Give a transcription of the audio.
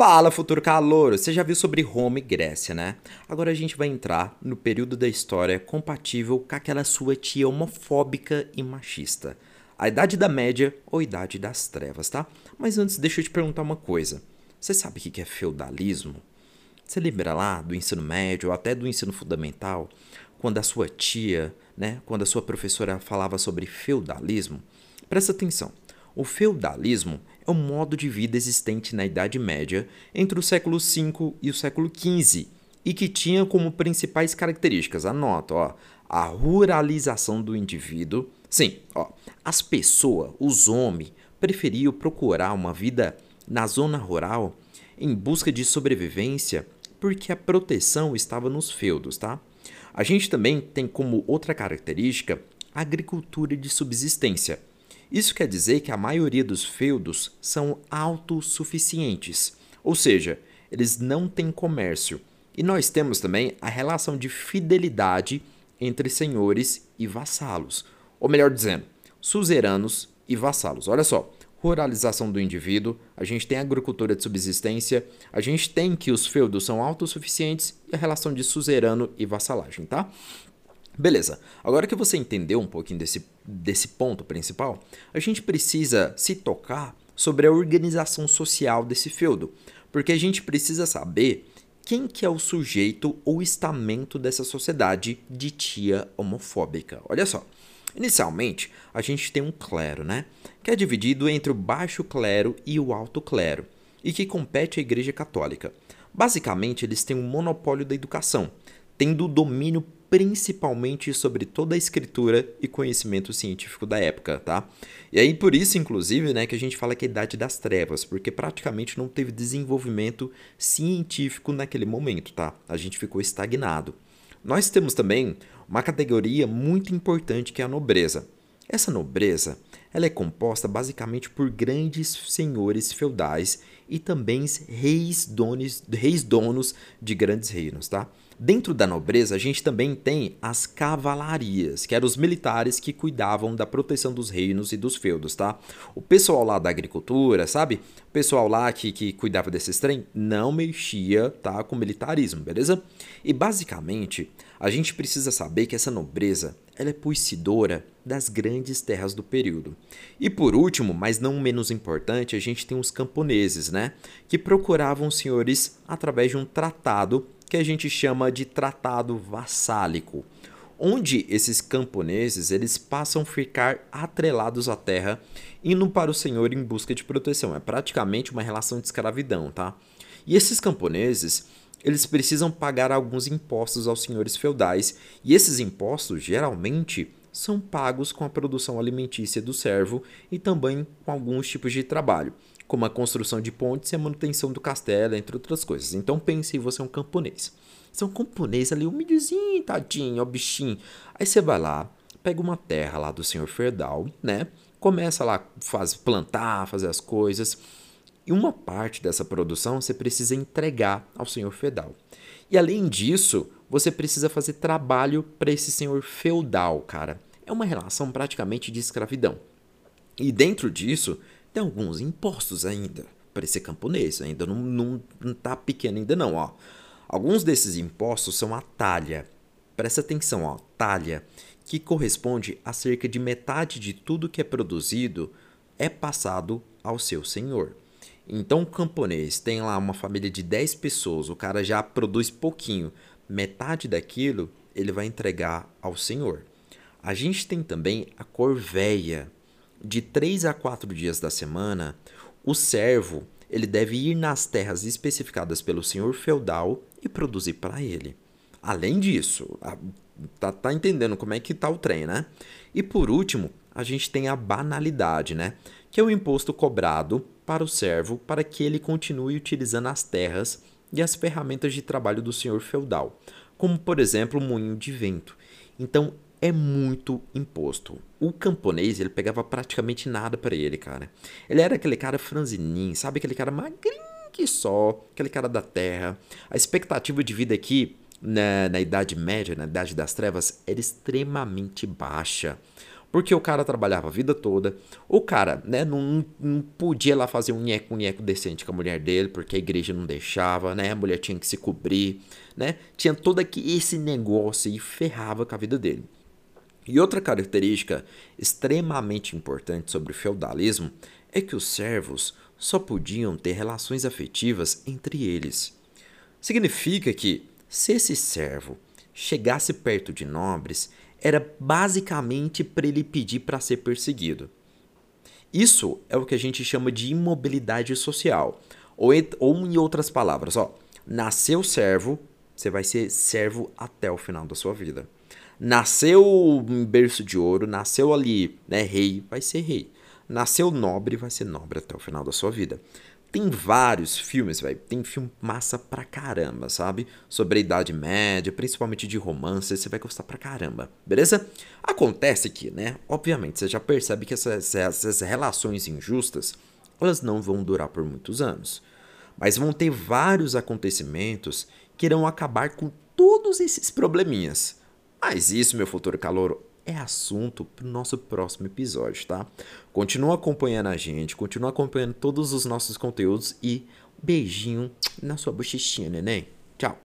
Fala, futuro calouro! Você já viu sobre Roma e Grécia, né? Agora a gente vai entrar no período da história compatível com aquela sua tia homofóbica e machista. A Idade da Média ou Idade das Trevas, tá? Mas antes, deixa eu te perguntar uma coisa. Você sabe o que é feudalismo? Você lembra lá do ensino médio ou até do ensino fundamental, quando a sua tia, né, quando a sua professora falava sobre feudalismo? Presta atenção. O feudalismo é o modo de vida existente na Idade Média entre o século V e o século XV e que tinha como principais características, anota, ó, a ruralização do indivíduo. Sim, ó, as pessoas, os homens, preferiam procurar uma vida na zona rural em busca de sobrevivência porque a proteção estava nos feudos, tá? A gente também tem como outra característica a agricultura de subsistência isso quer dizer que a maioria dos feudos são autossuficientes, ou seja, eles não têm comércio. E nós temos também a relação de fidelidade entre senhores e vassalos, ou melhor dizendo, suzeranos e vassalos. Olha só, ruralização do indivíduo, a gente tem agricultura de subsistência, a gente tem que os feudos são autossuficientes e a relação de suzerano e vassalagem, tá? Beleza, agora que você entendeu um pouquinho desse, desse ponto principal, a gente precisa se tocar sobre a organização social desse feudo, porque a gente precisa saber quem que é o sujeito ou estamento dessa sociedade de tia homofóbica. Olha só, inicialmente a gente tem um clero, né, que é dividido entre o baixo clero e o alto clero, e que compete à Igreja Católica. Basicamente, eles têm um monopólio da educação, tendo o domínio principalmente sobre toda a escritura e conhecimento científico da época, tá? E aí por isso, inclusive, né, que a gente fala que é a idade das trevas, porque praticamente não teve desenvolvimento científico naquele momento, tá? A gente ficou estagnado. Nós temos também uma categoria muito importante que é a nobreza. Essa nobreza, ela é composta basicamente por grandes senhores feudais e também reis donos, reis donos de grandes reinos, tá? Dentro da nobreza, a gente também tem as cavalarias, que eram os militares que cuidavam da proteção dos reinos e dos feudos, tá? O pessoal lá da agricultura, sabe? O pessoal lá que, que cuidava desses trem não mexia, tá? Com militarismo, beleza? E basicamente, a gente precisa saber que essa nobreza, ela é possuidora das grandes terras do período. E por último, mas não menos importante, a gente tem os camponeses, né? Que procuravam senhores através de um tratado que a gente chama de tratado vassálico, onde esses camponeses eles passam a ficar atrelados à terra, indo para o senhor em busca de proteção. É praticamente uma relação de escravidão, tá? E esses camponeses eles precisam pagar alguns impostos aos senhores feudais, e esses impostos geralmente são pagos com a produção alimentícia do servo e também com alguns tipos de trabalho como a construção de pontes e a manutenção do castelo, entre outras coisas. Então pense em você é um camponês. Você é um camponês ali, humildezinho, tadinho, ó bichinho. Aí você vai lá, pega uma terra lá do senhor feudal, né? Começa lá faz plantar, fazer as coisas. E uma parte dessa produção você precisa entregar ao senhor feudal. E além disso, você precisa fazer trabalho para esse senhor feudal, cara. É uma relação praticamente de escravidão. E dentro disso, tem alguns impostos ainda para esse camponês, ainda não, não, não tá pequeno ainda não, ó. Alguns desses impostos são a talha. Presta atenção, ó, talha, que corresponde a cerca de metade de tudo que é produzido é passado ao seu senhor. Então, o camponês tem lá uma família de 10 pessoas, o cara já produz pouquinho, metade daquilo ele vai entregar ao senhor. A gente tem também a corveia, de três a quatro dias da semana, o servo ele deve ir nas terras especificadas pelo senhor feudal e produzir para ele. Além disso, tá, tá entendendo como é que tá o trem, né? E por último, a gente tem a banalidade, né? Que é o imposto cobrado para o servo para que ele continue utilizando as terras e as ferramentas de trabalho do senhor feudal, como por exemplo o moinho de vento. Então, é muito imposto. O camponês, ele pegava praticamente nada para ele, cara. Ele era aquele cara franzininho, sabe? Aquele cara magrinho que só, aquele cara da terra. A expectativa de vida aqui, na, na Idade Média, na Idade das Trevas, era extremamente baixa. Porque o cara trabalhava a vida toda, o cara né, não, não podia lá fazer um nheco, um nheco decente com a mulher dele, porque a igreja não deixava, né? A mulher tinha que se cobrir, né? Tinha todo aqui esse negócio e ferrava com a vida dele. E outra característica extremamente importante sobre o feudalismo é que os servos só podiam ter relações afetivas entre eles. Significa que, se esse servo chegasse perto de nobres, era basicamente para ele pedir para ser perseguido. Isso é o que a gente chama de imobilidade social. Ou, ou em outras palavras, ó, nasceu servo, você vai ser servo até o final da sua vida. Nasceu em berço de ouro, nasceu ali, né, rei, vai ser rei. Nasceu nobre, vai ser nobre até o final da sua vida. Tem vários filmes, velho. Tem filme massa pra caramba, sabe? Sobre a Idade Média, principalmente de romance, você vai gostar pra caramba, beleza? Acontece que, né? Obviamente, você já percebe que essas, essas relações injustas, elas não vão durar por muitos anos. Mas vão ter vários acontecimentos que irão acabar com todos esses probleminhas. Mas isso, meu futuro calouro, é assunto para o nosso próximo episódio, tá? Continua acompanhando a gente, continua acompanhando todos os nossos conteúdos e beijinho na sua bochechinha, neném. Tchau!